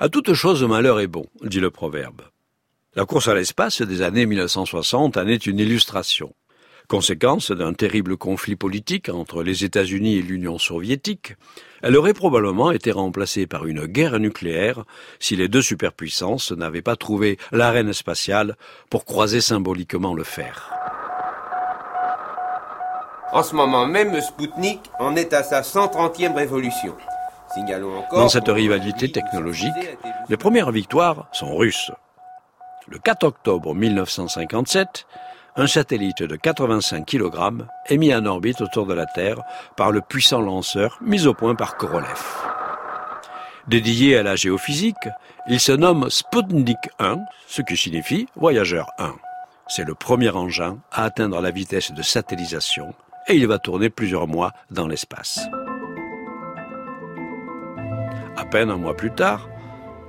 À toute chose, malheur est bon, dit le proverbe. La course à l'espace des années 1960 en est une illustration. Conséquence d'un terrible conflit politique entre les États-Unis et l'Union soviétique, elle aurait probablement été remplacée par une guerre nucléaire si les deux superpuissances n'avaient pas trouvé l'arène spatiale pour croiser symboliquement le fer. En ce moment même, Spoutnik en est à sa 130e révolution. Dans cette rivalité technologique, les premières victoires sont russes. Le 4 octobre 1957, un satellite de 85 kg est mis en orbite autour de la Terre par le puissant lanceur mis au point par Korolev. Dédié à la géophysique, il se nomme Sputnik 1, ce qui signifie voyageur 1. C'est le premier engin à atteindre la vitesse de satellisation et il va tourner plusieurs mois dans l'espace. À peine un mois plus tard,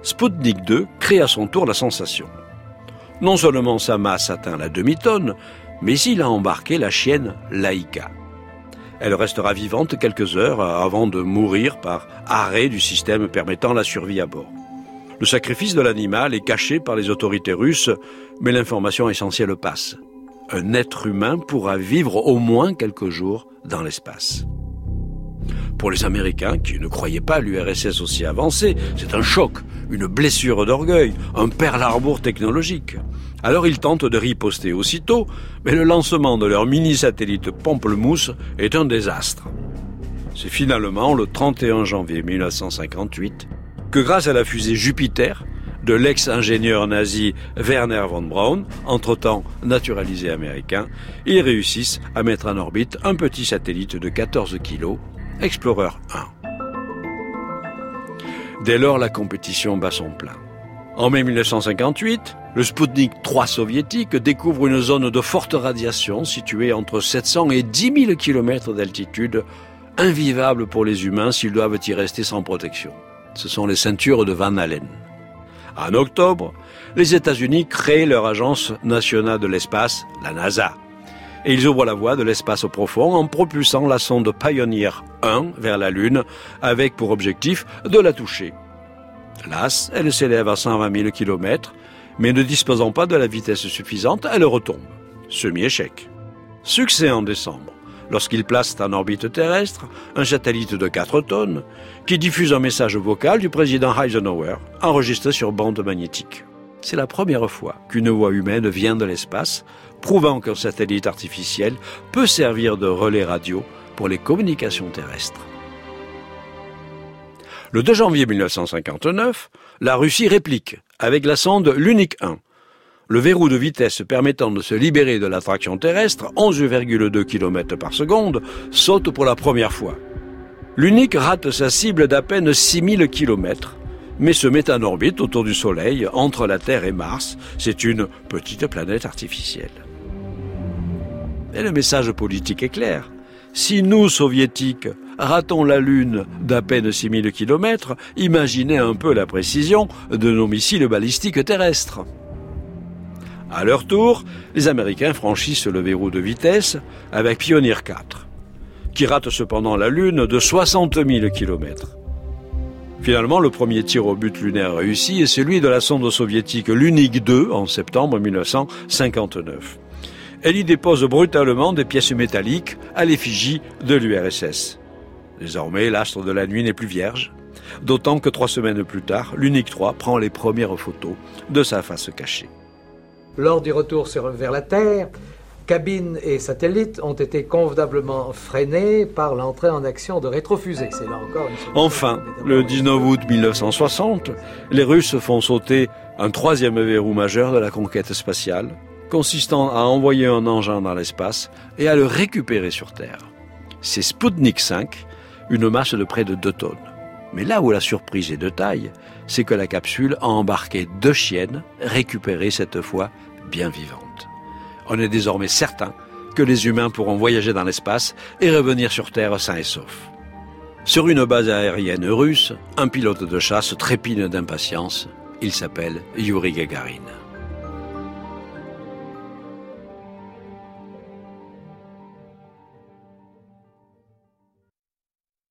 Sputnik 2 crée à son tour la sensation. Non seulement sa masse atteint la demi-tonne, mais il a embarqué la chienne Laika. Elle restera vivante quelques heures avant de mourir par arrêt du système permettant la survie à bord. Le sacrifice de l'animal est caché par les autorités russes, mais l'information essentielle passe. Un être humain pourra vivre au moins quelques jours dans l'espace. Pour les Américains, qui ne croyaient pas l'URSS aussi avancée, c'est un choc, une blessure d'orgueil, un perle arbour technologique. Alors ils tentent de riposter aussitôt, mais le lancement de leur mini-satellite Pamplemousse est un désastre. C'est finalement le 31 janvier 1958 que grâce à la fusée Jupiter de l'ex-ingénieur nazi Werner von Braun, entre-temps naturalisé américain, ils réussissent à mettre en orbite un petit satellite de 14 kg Explorer 1. Dès lors, la compétition bat son plein. En mai 1958, le Sputnik 3 soviétique découvre une zone de forte radiation située entre 700 et 10 000 km d'altitude, invivable pour les humains s'ils doivent y rester sans protection. Ce sont les ceintures de Van Allen. En octobre, les États-Unis créent leur agence nationale de l'espace, la NASA et ils ouvrent la voie de l'espace profond en propulsant la sonde Pioneer 1 vers la Lune avec pour objectif de la toucher. Las, elle s'élève à 120 000 km, mais ne disposant pas de la vitesse suffisante, elle retombe. Semi-échec. Succès en décembre, lorsqu'ils placent en orbite terrestre un satellite de 4 tonnes qui diffuse un message vocal du président Eisenhower enregistré sur bande magnétique. C'est la première fois qu'une voix humaine vient de l'espace prouvant qu'un satellite artificiel peut servir de relais radio pour les communications terrestres. Le 2 janvier 1959, la Russie réplique avec la sonde Lunik 1. Le verrou de vitesse permettant de se libérer de l'attraction terrestre, 11,2 km par seconde, saute pour la première fois. L'Unik rate sa cible d'à peine 6000 km, mais se met en orbite autour du Soleil, entre la Terre et Mars. C'est une petite planète artificielle. Et le message politique est clair. Si nous, soviétiques, ratons la Lune d'à peine 6000 km, imaginez un peu la précision de nos missiles balistiques terrestres. À leur tour, les Américains franchissent le verrou de vitesse avec Pioneer 4, qui rate cependant la Lune de 60 000 km. Finalement, le premier tir au but lunaire réussi est celui de la sonde soviétique Lunik 2 en septembre 1959 elle y dépose brutalement des pièces métalliques à l'effigie de l'URSS. Désormais, l'astre de la nuit n'est plus vierge, d'autant que trois semaines plus tard, l'Unique 3 prend les premières photos de sa face cachée. Lors du retour vers la Terre, cabine et satellites ont été convenablement freinés par l'entrée en action de rétrofusées. C'est là encore Enfin, le 19 août 1960, les Russes font sauter un troisième verrou majeur de la conquête spatiale, consistant à envoyer un engin dans l'espace et à le récupérer sur Terre. C'est Sputnik 5, une masse de près de 2 tonnes. Mais là où la surprise est de taille, c'est que la capsule a embarqué deux chiennes, récupérées cette fois bien vivantes. On est désormais certain que les humains pourront voyager dans l'espace et revenir sur Terre sains et saufs. Sur une base aérienne russe, un pilote de chasse trépine d'impatience. Il s'appelle Yuri Gagarin.